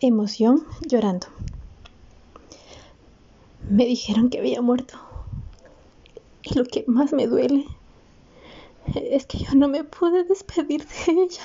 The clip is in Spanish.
Emoción llorando. Me dijeron que había muerto. Y lo que más me duele es que yo no me pude despedir de ella.